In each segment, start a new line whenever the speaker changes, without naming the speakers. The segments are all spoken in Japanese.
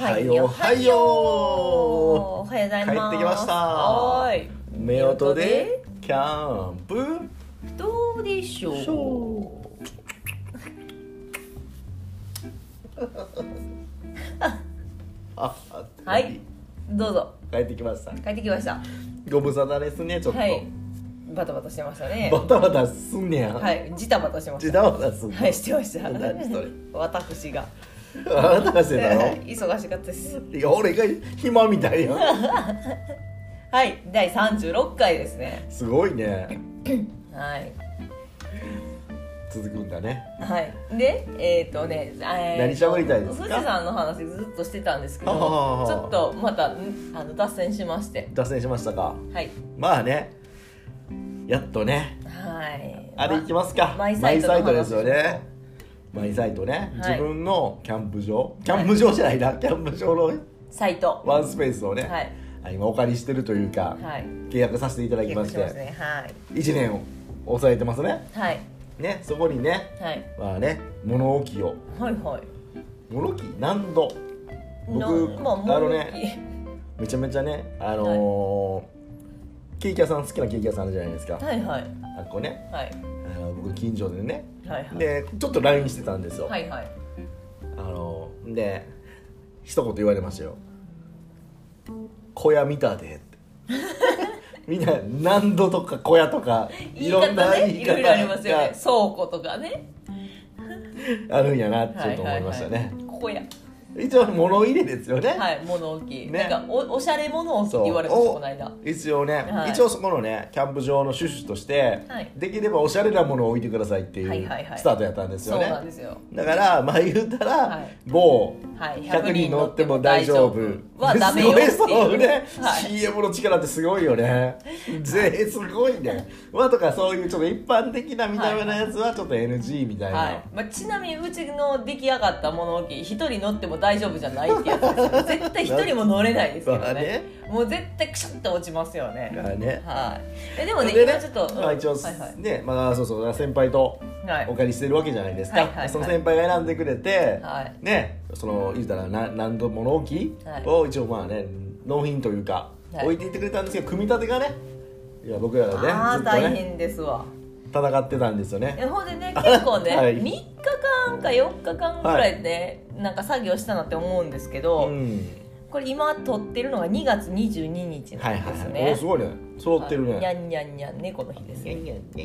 はいよ。はいよ。
おはようございます。
帰ってきました。
はーい。
夫婦でキャンプ。
どうでしょう？はい。どうぞ。
帰ってきました。
帰ってきました。
ご無沙汰ですねちょっと、
はい。バタバタしてましたね。
バタバタすんねや、
はい。ジタバタしてまし
ジ
た
タバタすんね
はいしてました。
何それ。
私が
あなたがして
忙しかったです。
いや俺が暇みたいや
はい第36回ですね。
すごいね。
はい。
続くんだね。
はい。でえっ、とね、えー
何喋りたいですか？
富士山の話ずっとしてたんですけどちょっとまたんあの脱線しまして。
脱線しましたか？
はい。
まあね。やっとね。
はい。
あれ行きますか。
マイサイト
ですよねマイサイトね、
はい。
自分のキャンプ場キャンプ場じゃないな、キャンプ場の
サイト。
ワンスペースをね、
はい。
あ今お借りしてるというか、
はい。
契約させていただきまして
ね。はい。
1年を抑えてますね。
はい。
ねそこにね
はい。
まあね物置を。
はいはい。
物置？何度？僕
なまあ
あのねめちゃめちゃねあのーケーキ屋さん好きなケーキ屋さんあるじゃないですか、
はいはい。
あっこね。
はい。
あの僕近所でね
はいはい。
でちょっと LINE してたんですよ、
はいはい。
あので一言言われましたよ「小屋見たで」って。みんな何度とか小屋とか
言い方ねいろいろありますよね。
が
倉庫とかね。
あるんやなってちょっと思いましたね、
はいはいはい。ここや
一応物入れですよね、
はい物置。
ね。
なんかおおしゃれ物置って
そう
言われました
お
この間
一応ね、
はい。
一応そこのねキャンプ場の趣旨として、
はい。
できればおしゃれなものを置いてくださいっていう
はいはいはい。
スタートやったんです
そう
よね、
なんですよ。
だからまあ言うたら、
はい。
某
はい。
100人乗っても大丈夫
はダメよっていう。
すごいそうね、
はい。
CM の力ってすごいよね。ぜすごいね。まあとかそういうちょっと一般的な見た目のやつはちょっと NG みたいな、
はい。まあ、ちなみにうちの出来上がった物置一人乗っても大丈夫じゃないってやつですよ 絶対一人も乗れないですけどね。もう絶対クシャッと落ちますよね。
だからね。
はい。えでもね
で
今ちょっと、うん。
まあ、一応、
はいはい。
ねまあそうそう先輩と
はい。
お借りしてるわけじゃないですか、
はいはいはい。
その先輩が選んでくれて、
はい。
ねその言うたらな何度物置
はい。
を一応まあね納品というか、
はい。
置いていってくれたんですけど組み立てがねいや僕らがね
ああ
ね
大変ですわ。
戦ってたんですよね。
えほんでね結構ね、
はい。
3日間か4日間ぐらいね、なんか作業したなって思うんですけど、
うん。
これ今撮ってるのが2月22日
は
ないんです
はいはい、すごいね。揃ってるね。
はい。にゃんにゃんにゃん猫の日ですはい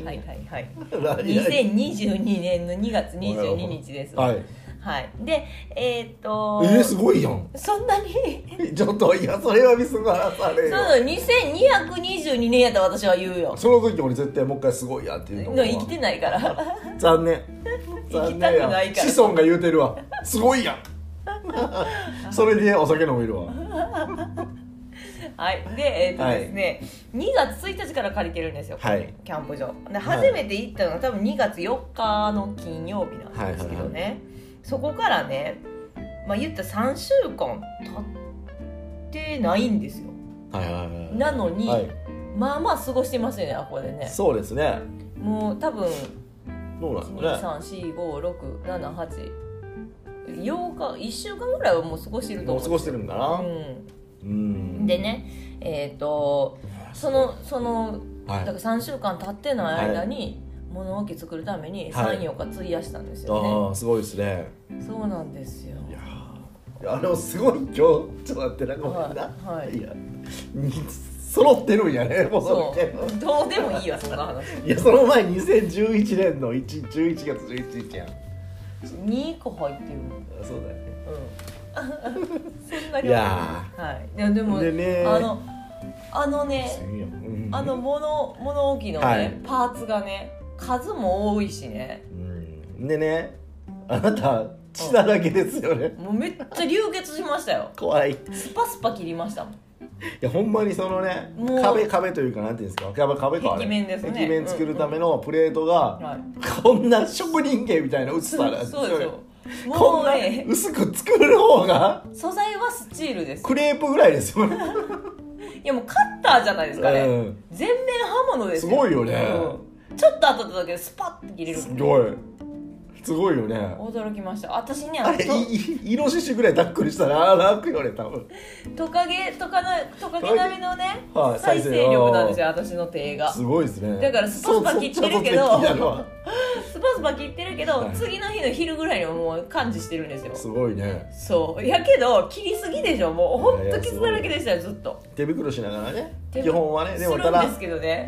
はいはい。
何々
2022年の2月22日です
はい
はい。でえーっと
えー、すごいやん。
そんなに？
ちょっといやそれは見過ごされよ。
そう2222年やったら私は言うよ。
その時俺絶対もう一回すごいやっていうの
の生きてないから。
残念。
生きたくないから。
子孫が言うてるわ。すごいやん。それでお酒飲めるわ。
はい。でえーっとですね、2月1日から借りてるんですよ。
はい。
キャンプ場。で初めて行ったのが多分2月4日の金曜日なんですけどね、
はいは
そこからねまあ言ったら3週間経ってないんですよ。
はいはいはい
なのに、
はい。
まあまあ過ごしてますよねあここでね。
そうですね。
もう多分
どうなんね。
123456788 8日1週間ぐらいはもう過ごしてると思う
もう過ごしてるんだな。
う
うん。
ん、でねえっ、とそのその
はい。
だから3週間経ってない間に物置作るために
はい。
34日費やしたんですよね、
ああすごいですね。
そうなんですよ。
いやあれもすごい。今日ちょっと待ってなごめんな、
はいはい。
やに揃ってるんやねもう。
そ
れ
うどうでもいいわそんな話。
いやその前2011年の1 11月11日やん。
2個入ってる。
あそうだよね。
うん。そんな量。
いや
はい。いやでも
でね
あのあのね
うん。
あの物物置のね、
はい。
パーツがね数も多いしね。
うん。でねあなた血だらけですよね。
もうめっちゃ流血しましたよ。
怖い。い
スパスパ切りましたもん。
やほんまにそのね壁壁というかなんていうんですか。壁壁
壁面ですね。
壁面作るためのプレートが、
はい。
こんな職人芸みたいな薄さなんですよ。
そうですよ。
こんな
もうね。
薄く作る方が
素材はスチールです。
クレープぐらいですよね。
いやもうカッターじゃないですかね、
うん。
全面刃物ですよ。
すごいよね。
うんちょっと当たっただけでスパッて切れる。
すごい。すごいよね。
驚きました。私ね
あれ
あのと
いいイノシシぐらいタックルしたらああ楽よね多分
トカゲトカなトカゲ並みのね
はい
再生力なんですよ私の手が。
すごいですね。
だからスパスパ切ってるけど スパスパ切ってるけど、
はい。
次の日の昼ぐらいにはもう感知してるんですよ。
すごいね。
そう。やけど切りすぎでしょ。もうほんと傷だらけでしたよずっと
手袋しながらね
手
基本はねでもただ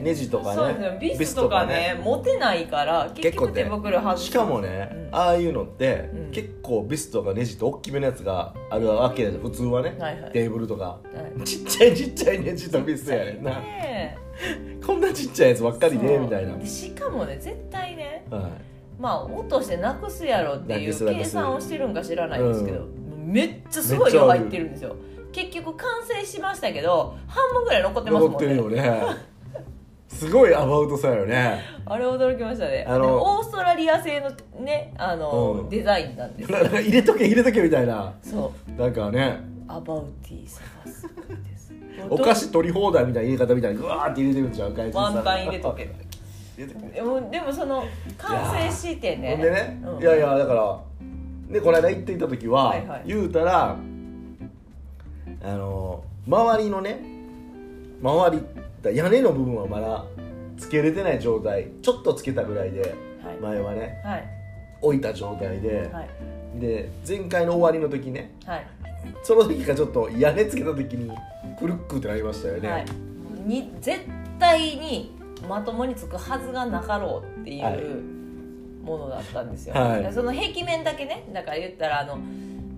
ネジとかね
ビスとかね。持てないから結局手袋外す。
しかもね、
うん。
ああいうのって、
うん。
結構ビスとかネジって大きめのやつがあるわけで普通はね、テーブルとか。
はい。
ちっちゃいちっちゃいネジとビスやねんな。
ね
こんなちっちゃいやつばっかり
そう。
でみたいな、
でしかもね絶対ね
はい、
まあ落としてなくすやろっていう計算をしてるんか知らないんですけど、
う
めっちゃすごい量入ってるんですよ結局完成しましたけど半分ぐらい残ってますもんね。
残ってるよね。すごいアバウトさよね。
あれ驚きましたね。
あの
オーストラリア製のねあの、
うん。
デザインなんです
入れとけ入れとけみたいな。
そう。
なんかね。
アバウティーさがすごいです。
お菓子取り放題みたいな入れ方みたいにグワーって入れてるんちゃうかい
ワンタン入れとけ。
入れとけ。
でもでもその完成してね。
ほんでね、
うん。
いやいやだからでこの間行っていた時は、
はいはい。
言うたらあの周りのね周り屋根の部分はまだつけれてない状態ちょっとつけたぐらいで
はい。
前はね
はい。
置いた状態で、
はい。
で前回の終わりの時ね
はい。
その時がちょっと屋根つけた時にクルックってなりましたよね、
はい、に絶対にまともにつくはずがなかろうってい
はい。う
ものだったんですよ、その壁面だけねだから言ったらあの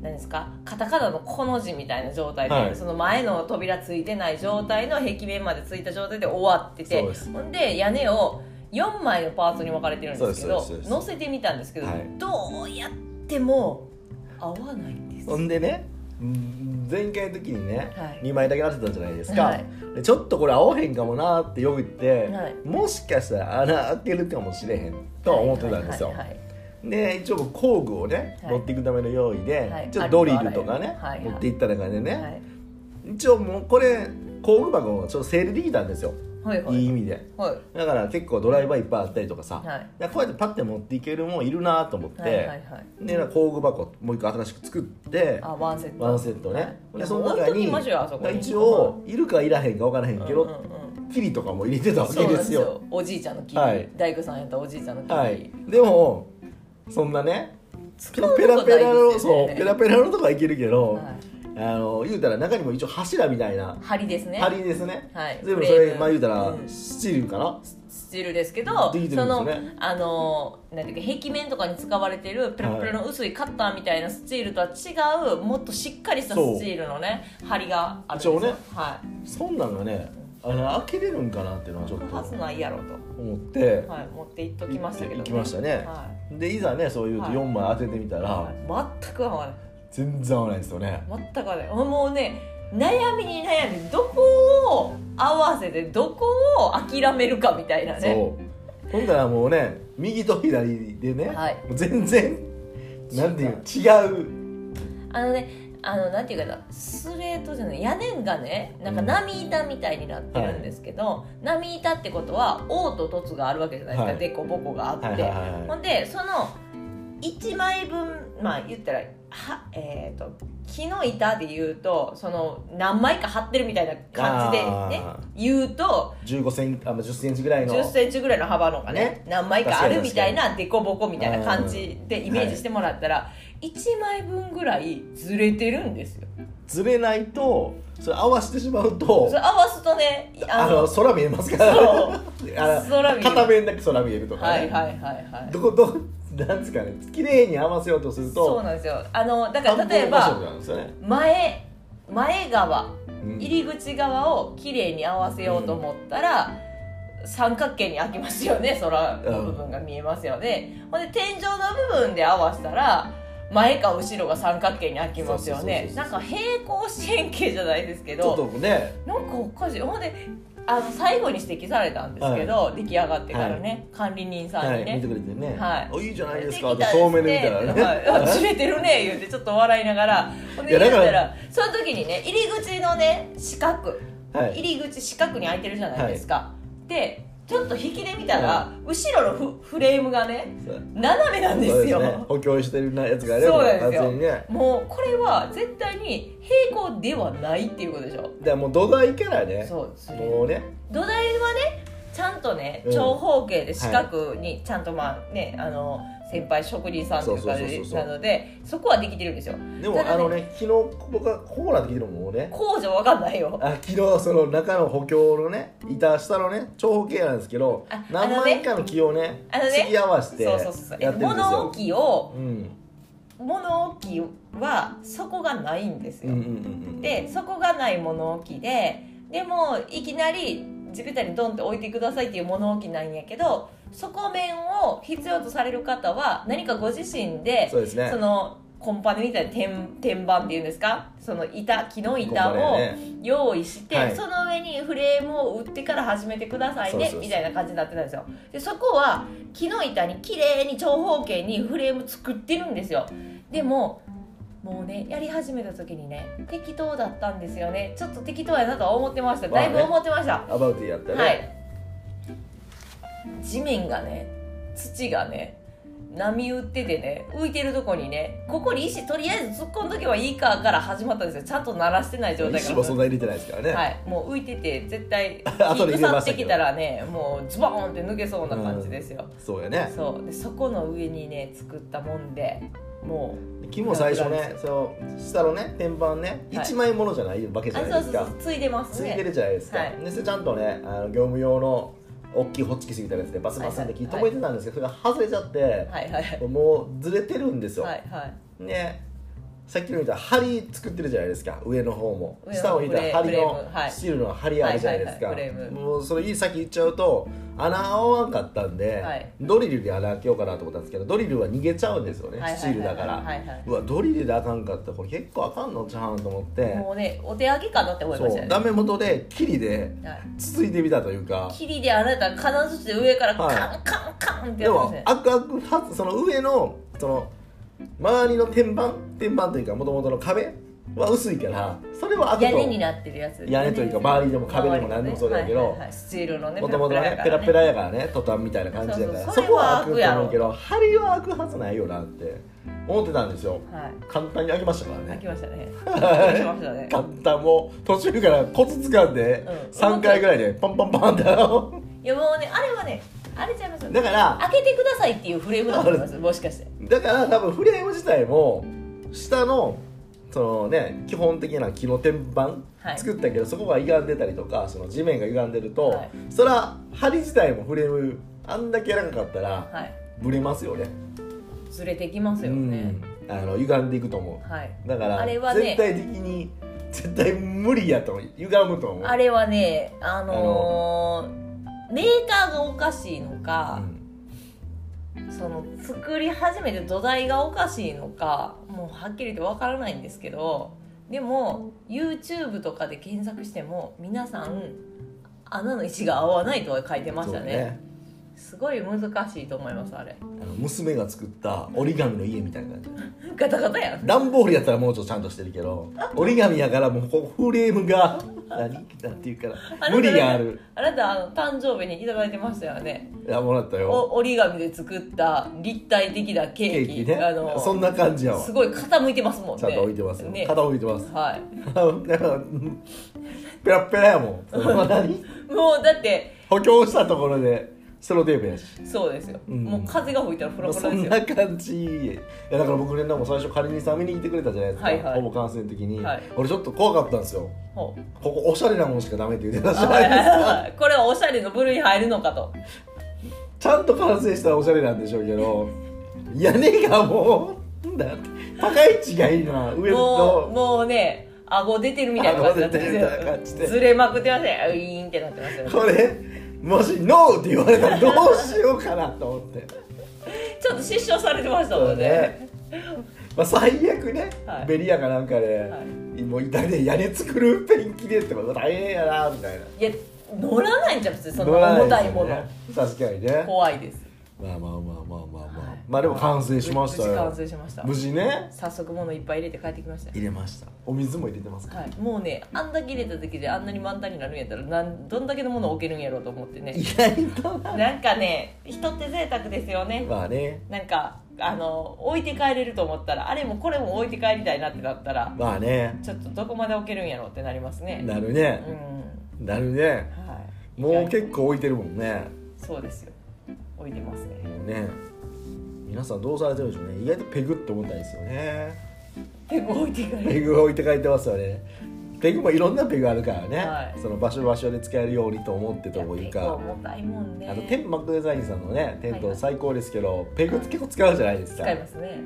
何ですか？カタカナのこの字みたいな状態で、
はい。
その前の扉ついてない状態の壁面までついた状態で終わっててほんで屋根を4枚のパーツに分かれてるんですけど乗せてみたんですけど、
はい。
どうやっても合わないんです
ほんでねうん前回の時にね、
はい。
2枚だけ当てたじゃないですか、
はい。
でちょっとこれ合わへんかもなってよぎって、
はい。
もしかしたら穴開けるかもしれへんとは思ってたんですよ、
はいはいはい
で一応僕工具をね、
はい。
持っていくための用意で、
はい。
ちょっとドリルとかね、
はいはい。
持っていった中でね、
はい。
一応もうこれ工具箱をちょっと整理できたんですよ、
はいはい。
いい意味で。
はい。
だから結構ドライバーいっぱいあったりとかさ、
はい。
でこうやってパッて持っていけるもんいるなと思って、
はいはいはい
で工具箱もう一個新しく作って
あワンセット。
ワンセットね、
はい。
でその中に
いやもう置いときましょうよあそこに。
一応いるかいらへんか分からへんけど、
うんうんうん。
キリとかも入れてたわ
そうなん
けですよ。
おじいちゃんの木、
はい。
大工さんやったおじいちゃんの木、
はい。でもそんなねペラペラの、そう ペラペラのとこはいけるけど、
はい。
あの言うたら中にも一応柱みたいな。
針ですね。
針ですね、
はい。
全部それまあ言うたら
うん。
スチールかな、
スチールですけど
できてる
そのあのなんていうか壁面とかに使われてるペラペラの薄いカッターみたいなスチールとは違うもっとしっかりしたスチールのね針があるんですよ。
一応ね。
は
そんなんがねあの開けれるんかなっていうのはちょっ
いはず
と
ないやろと、
思って、
はい、持って行っときましたけど、
行きましたね。
は
でいざねそういうと
はい。
4枚当ててみたら、
はい、全く合わない。
全然合わないですよね。
全く合わない。もうね悩みに悩んでどこを合わせてどこを諦めるかみたいなね。
そう。今回はもうね右と左でね、
はい。
全然なんていうの違う。
あのねあのなんていうかなスレートじゃない屋根がねなんか波板みたいになってるんですけど、波板ってことは王と凸があるわけじゃないですか、
はい。
でこぼこがあって、
はいはいはいはい。
ほんでその1枚分まあ言ったらはえー、と木の板で言うとその何枚か貼ってるみたいな感じでね
あ
言うと
15センあまあ10センチぐらいの。
1 0ンチぐらいの幅のがね
ね。
何枚かあるみたいな凸凹みたいな感じでイメージしてもらったら、1枚分ぐらいずれてるんですよ。
ずれないとそれ合わせてしまうと
それ合わすとね
あの空見えますから。
空見
片面だけ空見えるとかね、
はいはいはいはい。
どこどなんですかね。綺麗に合わせようとすると
そうなんですよ。あのだから例えば
ね、
前前側
うん。
入り口側を綺麗に合わせようと思ったら、三角形に開きますよね。空の部分が見えますよね、ほんで天井の部分で合わせたら前か後ろが三角形に開きますよね。なんか平行四辺形じゃないですけ
ちょっ
ど
とね。
なんかおかしい。ほんであの最後に指摘されたんですけど、出来上がってからね、管理人さんにね、
はい見てくれてね、
はい。
おいいじゃないですかって遠目で見たらね、
はい、あずれてるね言うてちょっと笑いながらほ言ったらその時にね入り口のね四角。
はい。
入り口四角に開いてるじゃないですか、でちょっと引きで見たら、後ろのフフレームがね斜めなんですよ。
ね。補強してるやつがね
そうなんですよ。
ね。
もうこれは絶対に平行ではないっていうことでしょ。
だからもう土台からね
そうですね。
もうね。
土台はねちゃんとね
うん。
長方形で四角にちゃんとまあね、あの先輩職人さんというかなのでそこはできてるんですよ。
でも
ね
あのね昨日僕はこうなってきてるのもうね。
工場わかんないよ。
あ昨日その中の補強のね板下のね長方形なんですけど
あ
何枚かの木をね
あのね
突き合わせてやってるんです
物
よ
置を
うん。
物置は底がないんですよ、で底がない物置ででもいきなり地べたにドンって置いてくださいっていう物置なんやけど底面を必要とされる方は何かご自身で
そうですね。
そのコンパネみたいな天天板っていうんですか？その板木の板を用意して、
はい。
その上にフレームを打ってから始めてくださいねみたいな感じになってたんですよ。でそこは木の板に綺麗に長方形にフレーム作ってるんですよ。でももうねやり始めた時にね適当だったんですよね。ちょっと適当やなとは思ってました。だいぶ思ってました、
アバウトやったね、
はい地面がね土がね波打っててね浮いてるとこにねここに石とりあえず突っ込んどけばいいかから始まったんですよ。ちゃんと鳴らしてない状態から
石もそんな入れてないですからね、
はい、もう浮いてて絶対 腐ってきたらねもうズボーンって抜けそうな感じですよ、
そうやね。
そう。でそこの上にね作ったもんでも
木も最初ねその下のね天板ね
はい。
一枚ものじゃないわけ
う
じゃないですか。
そうついでますね。
ついてるじゃないですか、
はい。
でちゃんとねあの業務用の大きいホッチキスみたいなやつでバスバスって木止めてたんですけど、それが外れちゃって、
はいはいはい。
もうずれてるんですよ、
はいはい。
ねさっきのた針作ってるじゃないですか。上の方も。下を見たら針のスチールの針あるじゃないですか、もうそれいい先言っちゃうと穴合わんかったんで、
はい。
ドリルで穴開けようかなと思ったんですけどドリルは逃げちゃうんですよね、スチールだから、
う
わドリルであかんかった。これ結構あかんのちゃうんと思って。
もうねお手上げかなって思いました
ダメ元でキリで
はい。
つついてみたというか。
霧であなた金槌で上からカン
はい
カンカンって
でも
やってますね
アクアクはその上のその周りの天板天板というかもともとの壁は薄いからそれは開くと。
屋根になってるやつ
屋根というか周りでも壁でも何でもそうだけど
スチールのね
もともとね。ペラペラやからねトタンみたいな感じだから
そ
こは開くと思うけど針は開くはずないよなって思ってたんですよ。
はい。
簡単に開きましたからね。
開きましたね。
簡単もう途中からコツ掴んで
うん。
3回ぐらいでパンパンパンって。
いやもうねあれはねあれちゃいますよ
だから
開けてくださいっていうフレームだと思います。もしかして。
だから多分フレーム自体も下のそのね基本的な木の天板
はい。
作ったけど、そこが歪んでたりとかその地面が歪んでると、
はい。
そら針自体もフレームあんだけ長かったら
はい。
ブレますよね。
ずれてきますよね。
うん。あの歪んでいくと思
はい、
うだから
あれはね
絶対的に絶対無理やと歪むと思う。
あれはねあのーメーカーがおかしいのか、その作り始めて土台がおかしいのかもうはっきりとわからないんですけどでも YouTube とかで検索しても皆さん穴の位置が合わないとは書いてましたね。
ね。
すごい難しいと思いますあれ。
あの娘が作った折り紙の家みたいな感じ。
ガタガタやん。
段ボールやったらもうちょっとちゃんとしてるけど折り紙やからもうフレームが何？なんていうかな無理がある。
あなたあの誕生日にいただいてましたよね。
いやもらったよ。
お折り紙で作った立体的なケ
ケ
ーキ。
ーキね。
あの
そんな感じやわ。
すごい傾いてますもんね。
ちゃんと置いてますよ、
ね。
肩置いてます。
はい。
だからうんペラッペラやもん。
もうだって
補強したところでセロテープやし。
そうですよ、
うん。
もう風が吹いたらフラフ
そん
ラですよ。
な感じ。いやだから僕ねでも最初仮にさん見に来てくれたじゃないですか、
はいはい。
ほぼ完成の時に、
はい。
俺ちょっと怖かったんですよ。ここおしゃれなものしかダメって言ってたじゃ
は
ないいですか。
は いこれはおしゃれの部類に入るのかと。
ちゃんと完成したらおしゃれなんでしょうけど屋根がもうだ高い違いな上
もう
の
もうね顎出てるみたいな感じ
で
よ。ずれまくってますね。ウィーンってなってますよ。ね
これもし「ノー」って言われたらどうしようかなと思って。
ちょっと失笑されてましたもんね。
ね、まあ、最悪ね、
はい。
ベリヤかなんかで、
はい。
もう板で屋根作るペンキでってこと大変やなみたいな。い
や乗らないんじゃん別に。そんな重たいもの。
ね。確かにね。
怖いです
まあまあまあまあまあまあ。まあでも完成しましたよ。
無事完成しました。
無事ね。
早速物いっぱい入れて帰ってきました。
入れましたお水も入れてますか
はい、もうねあんだけ入れた時であんなに満タンになるんやったらなんどんだけのものを置けるんやろうと思ってね。
意外と
なんかね人って贅沢ですよね。
まあね。
なんかあの置いて帰れると思ったらあれもこれも置いて帰りたいなってなったら
まあね。
ちょっとどこまで置けるんやろうってなりますね。
なるね。
うん。
なるね。
はい。
もう結構置いてるもんね。
そうですよ置いてますね。
ね。皆さんどうされてるんでしょうね。意外とペグって思ったんですよね。
ペグ置いて帰
ペ
る。
グ置いて帰ってますよね。ペグもいろんなペグあるからね、
はい。
その場所場所で使えるようにと思ってという
結構
か
重たいもんね。
あとテンマックデザインさんのねテン
はい。はい
ト最高ですけど、ペグ結構使うじゃないですか。
使いますね。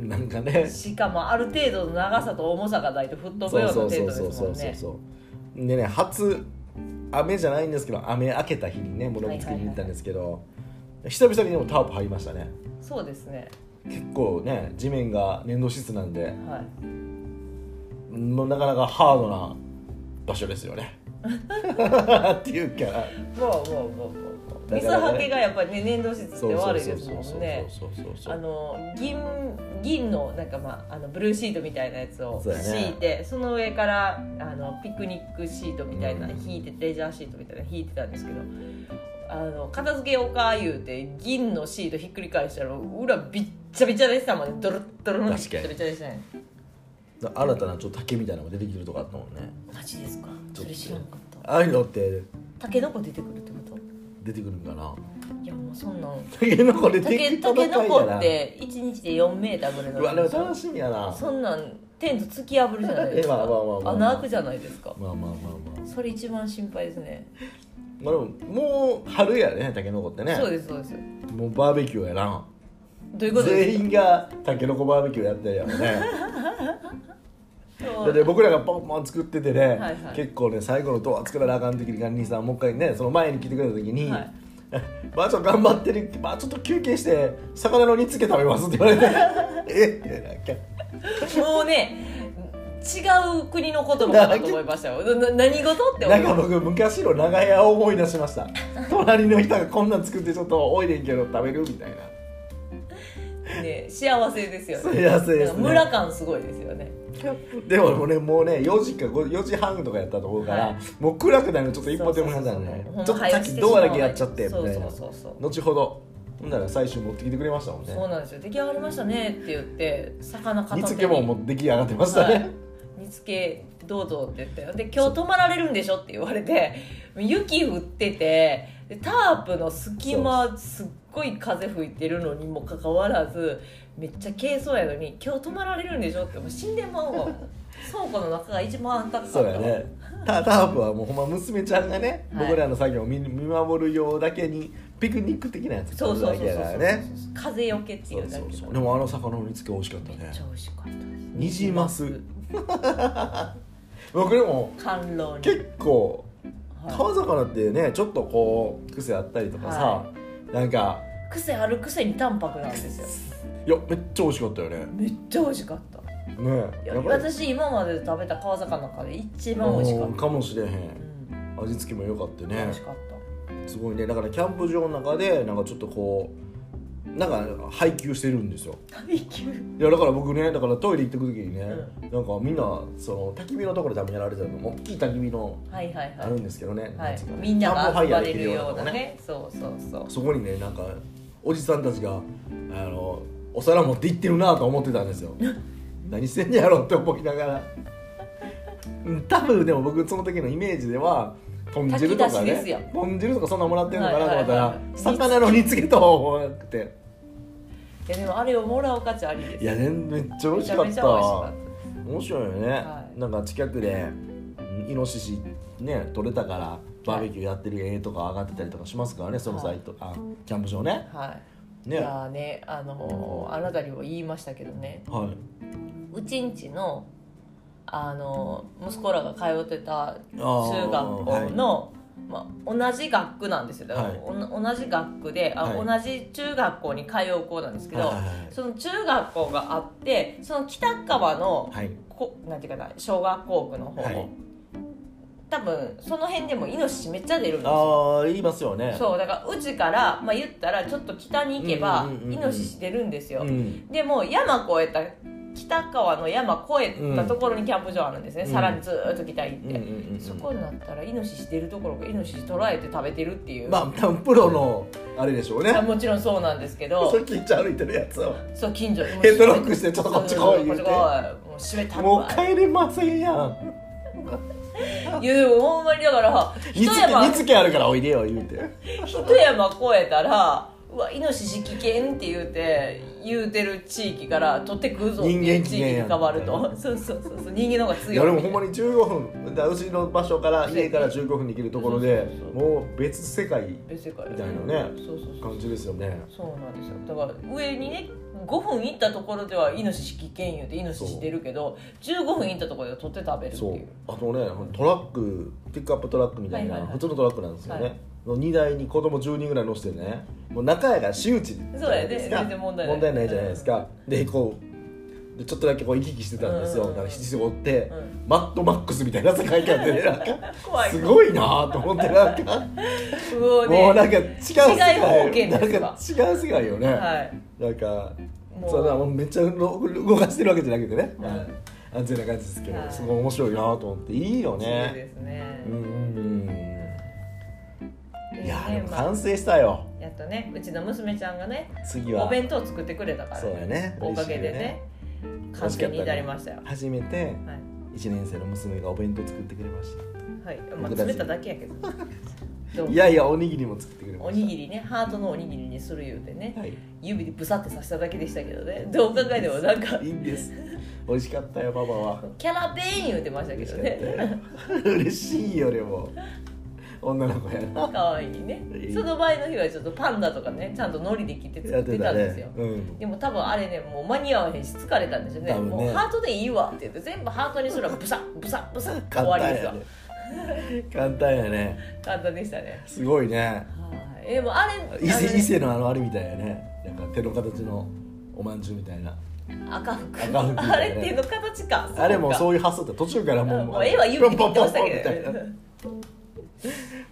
なんかね。
しかもある程度の長さと重さがないと吹っ飛ぶような程度ですもんね。
そうでね初雨じゃないんですけど雨明けた日にね物見つけに行ったんですけど、久々にでもタープ張りましたね。
そうですね。
結構ね地面が粘土質なんで。
はい。
もうなかなかハードな場所ですよね。っていうか。
もうもうもうもう。もう水はけがやっぱりね粘土質って悪いですもんね。あの銀銀のなんかまああのブルーシートみたいなやつを敷いてそ,、の上からあのピクニックシートみたいなの引いて、レジャーシートみたいなの引いてたんですけどあの片付けようか言うて銀のシートひっくり返したら裏びっちゃびちゃでしたもんね。ドロッドロのびっちゃびちゃでしたね
新たなちょっと竹みたいなのが出てきるとかあったもんね。
マジですか？それ知らんかった。
ああいうのって。
タケノコ出てくるってこと？
出てくるんかな？い
やもうそんなん。
竹の子で
タケ
敵
タケノコって1日で4メーターぐらいの。
うわでも楽しみやな。
そんなんテント突き破るじゃないですか、穴開くじゃないですか。
まあまあまあまあ。
それ一番心配ですね
まあでももう春やねタケノコってね。
そうですそうです。
もうバーベキューやな。
どういうこと
全員がタケノコバーベキューやってるやろね。
か
で僕らがポンポン作っててね、
はいはい。
結構ね最後のドア作らなあかん時に管理人さんもう一回ねその前に来てくれた時に「
はい。
ばあちゃん頑張ってるばあちょっと休憩して魚の煮つけ食べます」って言われて「えっ?」て
もうね違う国の言葉かなと思いましたよ。なな何事って思
なんかなんか僕昔の長屋を思い出しました。隣の人がこんなん作ってちょっと多いねんけど食べるみたいな。
ね幸せですよね。
幸せですね。
村感すごいですよね。
でもねもうね4時か4時半とかやったと思うから、
はい。
もう暗くなるのちょっと一歩手前だよね。ちょっとさっきドアだけやっちゃってみたいな。後ほど。ほんなら最終持ってきてくれましたもんね。
そうなんですよ。出来上がりましたねって言って魚片手に。
煮つけももう出来上がってましたね、
はい煮つけどうぞって言ってで今日泊まられるんでしょって言われて雪降っててでタープの隙間すっごい風吹いてるのにもかかわらずめっちゃ軽装やのに今日泊まられるんでしょってもう死んでまうわ。倉庫の中が一番あった
そうやね。タタープはもうほんま娘ちゃんがね、
はい。
僕らの作業を見見守るようだけにピクニック的なやつ
そうそうそうそう
だけだからね。
風よけって
そ
いううだけ
で。もあの魚の煮つけ美味しかったね。
めっちゃ美味しかった。です
ニジマス 僕でも
甘露に。
結構
はい。
川魚ってねちょっとこう癖あったりとかさ、
は
なんか
癖あるくせに淡白なんですよ。
いやめっちゃ美味しかったよね。
めっちゃ美味しかった。
ね
い私今まで食べた川魚の中で一番美味しかっ
うん
た、
かもしれへん。
うん。
味付けも良かったね。
美味しかった。
すごいね。だからキャンプ場の中でなんかちょっとこうなんか配給してるんですよ。
配給？
いやだから僕ねだからトイレ行ってく時にね、
う
なんかみんなその焚き火のところで多分やられてるの大きい焚き火の
はいはいはい。
あるんですけどね、
はい。みんなが集れるよう
なね。
なね。そうそうそう。
そこにねなんかおじさんたちがあのお皿持って行ってるなと思ってたんですよ。何してんねやろって思いながら。うん多分でも僕その時のイメージでは豚汁とかね。豚汁とかそんなんもらってるのかなと思ったら、
はいはいはい
魚の煮つけと思わなくて。
いやでもあれをもらう価値ありです。
いやねめっちゃ美味しかった。面白いよね、
はい。
なんか近くでイノシシね取れたからバーベキューやってる絵とか上がってたりとかしますからねそのサイト、あキャンプ場ね。
はい、
ね。
いやーねあのーあなたにも言いましたけどね。
は
うちんちのあのー息子らが通ってた
い
中学校の、まあ、同じ学区なんですよ。
はい。
同じ学区であ、
はい。
同じ中学校に通う子なんですけど、
はいはいはい。
その中学校があってその北川の、
はい。
こなんていうかな小学校区の方。
はい。
多分その辺でもイノシシめっちゃ出るんですよ。
ああ言いますよね。
そうだからうちから、まあ、言ったらちょっと北に行けば
うんうんうんうん。
イノシシ出るんですよ、
うん。
でも山越えた北側の山越えたところにキャンプ場あるんですね、
うん。
さらにずーっと北行って、
うんうんうんうん。
そこになったらイノシシ出るところがイノシシ捕らえて食べてるっていう、
まあ多分プロのあれでしょうね。
あもちろんそうなんですけど。
それ聞いちゃ歩いてるやつを。
そう近所。
ヘッドロックしてちょっとこっち来い言うて。
もう閉めた
もう帰れませんやん
いやでもほんまにだから一山
煮つけあるからおいでよ言うて
一山越えたらうわイノシシ危険って言うて言うてる地域から取ってくるぞっていう地域に変わると。そうそうそうそう。人間の方が
い
強い。
やでもほんまに15分だうちの場所から家から15分に行けるところでもう別世界
別世界
みたいなね
そうそうそう。
感じですよね。
そうなんですよ。だから上にね5分行ったところではイノシシ危険言うてイノシシ出るけど15分行ったところで取って食べるって
そ
いう。う。
あとねトラックピックアップトラックみたいな、
はいはいはい。
普通のトラックなんですよね、
はい。
の荷台に子供10人ぐらい乗せてねもう中やから私有地
そうやね全然問題ない。
ないじゃないですか、でこうでちょっとだけこう行き来してたんですよ、
うん。う
から必要って、
うん。
マットマックスみたいな世界観で。ね。なんか
怖い
すごいなと思ってなんか。
もうね。
もうなんか違う世界。なん
か
か違う世界よね、
はい。
なんか
もう。
そうだもうめっちゃ動動かしてるわけじゃなくてね、安全な感じですけど、
はい。
すごい面白いなと思って。いいよね。
ですね。
うん。うん
で
うんいやでも完成したよ。
やっとねうちの娘ちゃんがね
次は。
お弁当作ってくれたから
そうやね。
おかげでね完成に至りましたよ。
初めて
はい。
1年生の娘がお弁当作ってくれました。
はい。まあ詰めただけやけど。
いやいやおにぎりも作ってくれました。
おにぎりねハートのおにぎりにする言うてね
はい。
指でブサって刺しただけでしたけどね。どう考えてもなんか。
いいんです。美味しかったよパパは。
キャラベーン言うてましたけどね。
よ。嬉しいよでも女の子やな。
可愛いね。
いい。
その前の日はちょっとパンダとかねちゃんと海苔で切って
や
作ってたんですよ、
うん。
でも多分あれねもう間に合わへんし疲れたんでしょうね。
ね。
もうハートでいいわって言って全部ハートにするらブサッブサッブサッ終わりですわ
簡単やね。
簡単でしたね。
すごいね。
はい。でもあれ
伊勢伊勢のあのあれみたいやね。なんか手の形のおまんじゅうみたいな。
赤服。
赤服みたいな。
あれ手の形か。
あれも
う
そういう発想って途中から
か
もう
もう絵は指で切ってましたけど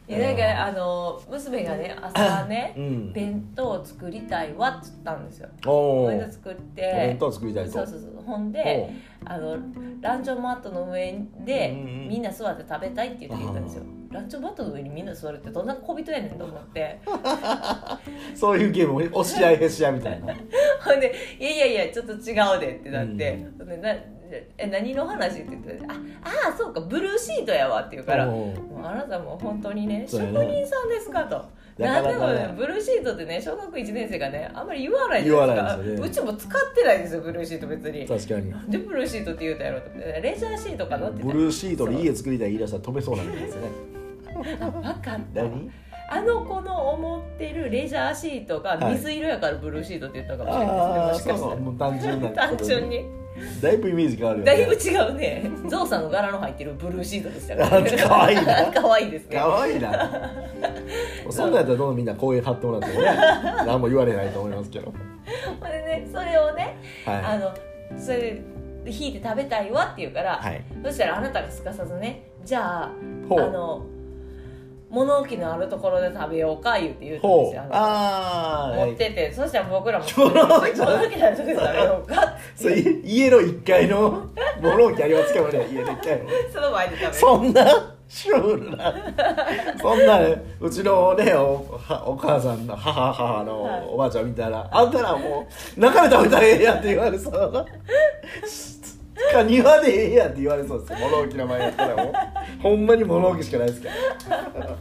いやなんかあの娘がね朝ね、
うん。
弁当を作りたいわって言ったんですよ。
おお
弁当作って。
お弁当作りたいと。
そうそうそう。ほんであのランチョンマットの上でみんな座って食べたいって言って言ったんですよ。ランチョンマットの上にみんな座るってどんな小人やねんと思って。
そういうゲーム押し合いへし合いみたいな。
ほんで「いやいやいやちょっと違うで」ってなって、ほんでなえ何の話って言って「ああーそうかブルーシートやわ」って言うから「
お
も
う
うあなたもう本当にね職人さんですか」と。
なかなかね。
なんでもねブルーシートってね小学1年生がねあんまり言わないじゃないですか。
ですよね。
うちも使ってないんですよブルーシート別に。
確かに。
なんでブルーシートって言うたやろと思って。レジャーシートかなって
ブルーシートで家作りたい言い出したら止めそうなんですよね。
あ分かった
何？
あの子の思ってるレジャーシートが
はい。
水色やからブルーシートって言ったかもしれないですね、
ああ
もしかしたら。
そうそうもう単純な。
単純に。
だいぶイメージ変わるよね。
だいぶ違うね。ゾウさんの柄の入ってるブルーシートでしたか
あ可愛いな。
可愛いですね。
かわいいな。そんなんやったらどんどんみんな公園貼ってもらってもね 何も言われないと思いますけど。
ほんでねそれをね、あ
は
のそれで引いて食べたいわって言うから、
いはい。
そしたらあなたがすかさずねじゃああの物置のあるところで食べようか言うて言うたんですよあの
ああ
持っててそしたら僕らも
物置
のあるところで食べようか
そうい家の1階の 物置ありますね家の1階の。
その前で食べる。
そんなシュールな。そんなうちのねおはお母さんの母母の
はい。
おばあちゃん見たら、あんたらもう中で食べたらええやんって言われそうか庭でええやんって言われそうです。よ物置の前やったらも。うほんまに物置しかないですから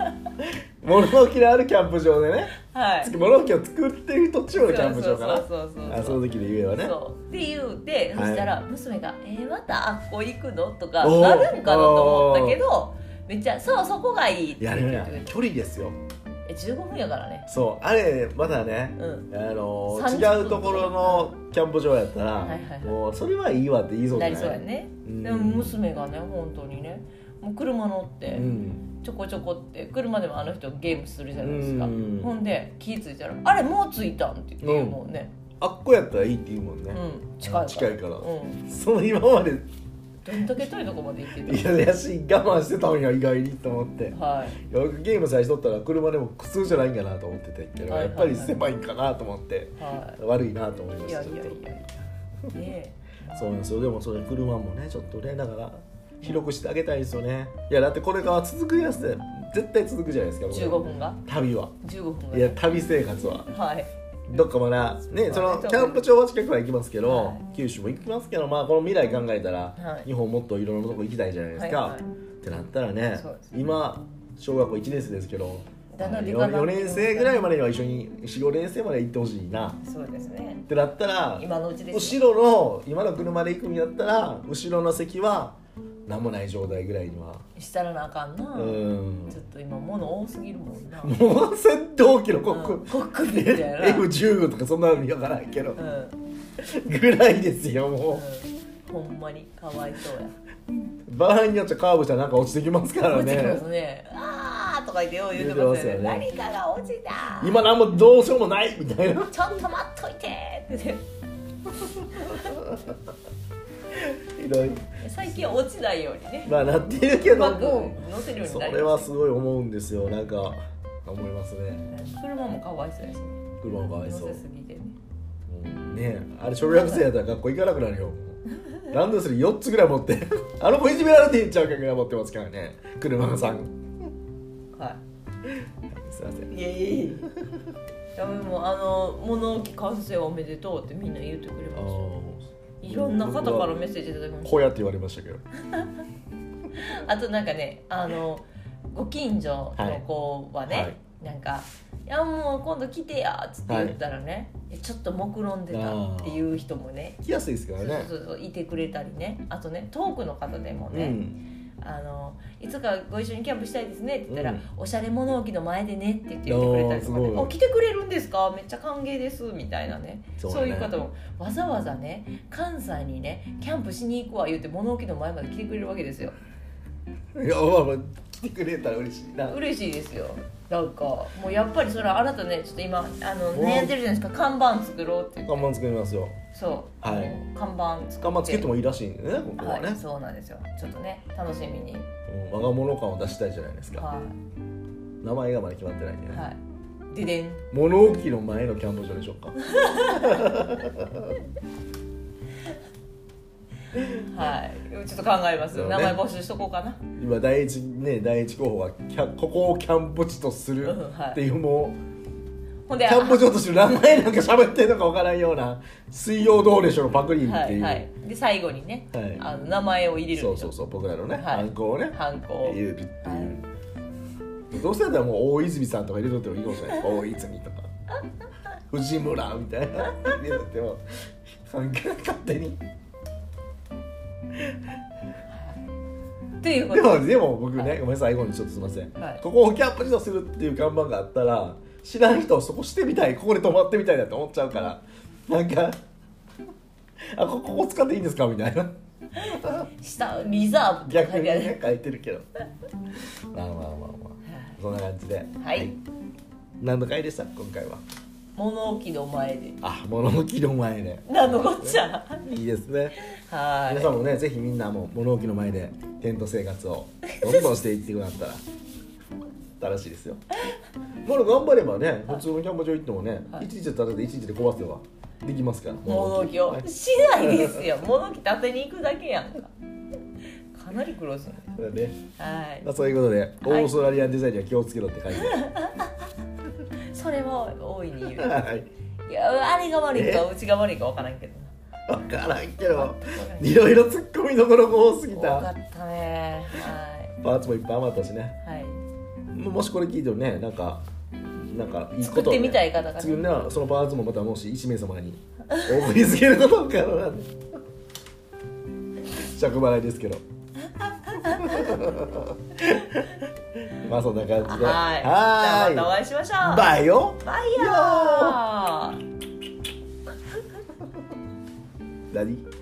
物置のあるキャンプ場でね。
はい。
物置を作ってる途中のキャンプ場かな。
そうそうそうそう
あその時で言えばね。
そう。って言うて、
はい。
そしたら娘が「えー、またあっこ行くの?」とかなるんかなと思ったけどめっちゃ「そうそこがいい」って言って
距離ですよ。
え15分やからね。
そうあれまだね、
うん。
あの
30
違うところのキャンプ場やったら、
はいはいはい。
もうそれはいいわって言いそうじ
な
ゃない
りそうやね、
うん。
でも娘がね本当にねもう車乗って、
うん。
ちょこちょこって車でもあの人ゲームするじゃないですか、
うん。
ほんで気ぃ付いたら「あれもう着いたん?」って言うもん。ね、
あっこやったらいいって言うもんね、
うん。近いから。
近いから。
うん。
その今まで
どんだけ遠いとこまで行って
いややし我慢してたんや意外にと思って。
たはい。
いや僕ゲーム最初取ったら車でも苦痛じゃないんかなと思ってたけど、
はいはいはい。
やっぱり狭いんかなと思って。
は
悪いなと思いま
いい
したちょっ
やいやいや
と
いや。ね
そうなんですよ。でもそれ車もねちょっとねだから広くしてあげたいですよね。いやだってこれから続くやつで絶対続くじゃないですか
え
僕
15分が？
旅は。
15分が
いや旅生活は。
はい
どっかまだねそのキャンプ場は近くは行きますけど、
はい。
九州も行きますけどまあこの未来考えたら、
はい。
日本もっといろんなとこ行きたいじゃないですか、ってなったらね今小学校1年生ですけど
だんだんでかな
4,
ってきます
年生ぐらいまでには一緒に45年生まで行ってほしいな。
そうですね。
ってなったら
今のうちですよ。
後ろの今の車で行くんやったら後ろの席は何もない状態ぐらいには。
したらなあかんな。
うん。
ちょっと今物多すぎるもんな。
もう戦闘機のコック、
う。ん。コックピットやな。
F15 とかそんなの分からんけど。
うん。
ぐらいですよもう。
うん。ほんまにかわいそうや。
場合によっちゃカーブしたらなんか落ちてきますから
落ちてま
ね
すね。あーとか言ってよう言ってますよね。
言って
何かが落ちた。
今何もどうしようもないみたいな。
ちょっと待っといてって言って最近は落ちないようにね。
まあなってるけど。もそれは
ます。
すごい思うんですよ。なんか思いますね。
車もかわいそうやしね。
車もかわい
乗
そう。
せすぎてね。
うん。ねえあれ小学生やったら学校行かなくなるよ。ランドセル4つぐらい持って。あの子いじめられてんちゃうかぐらい持ってますからね。車のさん。
は
すいません。
いいやいやいやいやでもあの物置完成おめでとうってみんな言ってくれ
あ
ましたいろん。な方からメッセージいただきました
こうやって言われましたけど。
あとなんかねあのご近所の子はね、
はい。はい
なんか「いやもう今度来てや」っつって言ったらね、い。やちょっと目論んでたっていう人もね。
来やすいですからね。
そうそうそういてくれたりね。あとね遠くの方でもね、
うん
あの「いつかご一緒にキャンプしたいですね」って言ったら「
うん。
おしゃれ物置の前でね」って言って言ってくれたりとかね「
あーすごい
あ来てくれるんですか？めっちゃ歓迎です」みたいなね。
そだね。
そうういう方も。わざわざね関西にねキャンプしに行くわ言って物置の前まで来てくれるわけですよ。
いやまあまあ来てくれたら嬉しいな。
嬉しいですよ。なんかもうやっぱりそれはあなたねちょっと今あの
お
悩んでるじゃないですか。看板作ろうって言って。
看板作りますよ
そう、
はい。
看板作って。
看板つけてもいいらしいんでねここはね、
はい、そうなんですよ。ちょっとね楽しみに。
うん我が物感を出したいじゃないですか、
は
名前がまだ決まってないんでね、
いはい。ででん
物置の前のキャンプ場でしょうか。
はい。ちょっと考えます、
ね。
名前募集しとこうかな。
今第一ね第一候補はキャここをキャンプ地とするっていうも
ほんで
うキャンプ場として名前なんか喋ってんのかわからんような水曜どうでしょうのパクリっていう、
はいはい。で最後にね、
はい。
あの名前を入れる
そうそうそう僕らのね、
はい。
ハンコをね
ハンコを。
入れるっていう、どうせだったらもう大泉さんとか入れとってもいいかもしれない。大泉とか。藤村みたいな入れとってもなんか勝手に。
っていうこ
で。
と
もでも僕ね、
はい。
ごめんなさい。最後にちょっとすいません、
はい。
ここをキャンプ地とするっていう看板があったら知らん人はそこしてみたいここで泊まってみたいなって思っちゃうから。なんか あこここ使っていいんですか？みたいな。
下リザーブ
逆に
書いてある。
ね書いてるけど。まあまあまあまあ。そんな感じで。
はい。
何の回でした？今回は。
物置の前で。
あ物置の前で。
何のこっちゃ。
いいですね。
はい。
皆さんもねぜひみんなも物置の前でテント生活をどんどんしていってくださったら楽しいですよ。まだ頑張ればね普通のキャンプ場行ってもね、
はい。
一日で立てて一日で壊せばできますから。
物置を。
はい。
しないですよ。物置立てに行くだけやんか。かなり苦労する
それで
はい。
まあ、そういうことで、
はい。
オーストラリアンデザインには気をつけろって書いて
それは大いに言う。
はい。
いやあれが悪いかうちが悪いか分からんけど。
分からんけどいろいろツッコミどころが多すぎ
な多か
た
ったね。
パーツもいっぱい余ったしね。
はいはい
ももしこれ聞いてもねなんかなんかいいことをね
作ってみたい方がね。
作るそのパーツもまたもし1名様にお送りつけること可能なんで着払いですけど。まあそんな感じで。
はい。じゃ
はーい
あまたお会いしましょう。
バイよ。
バイヤー。
何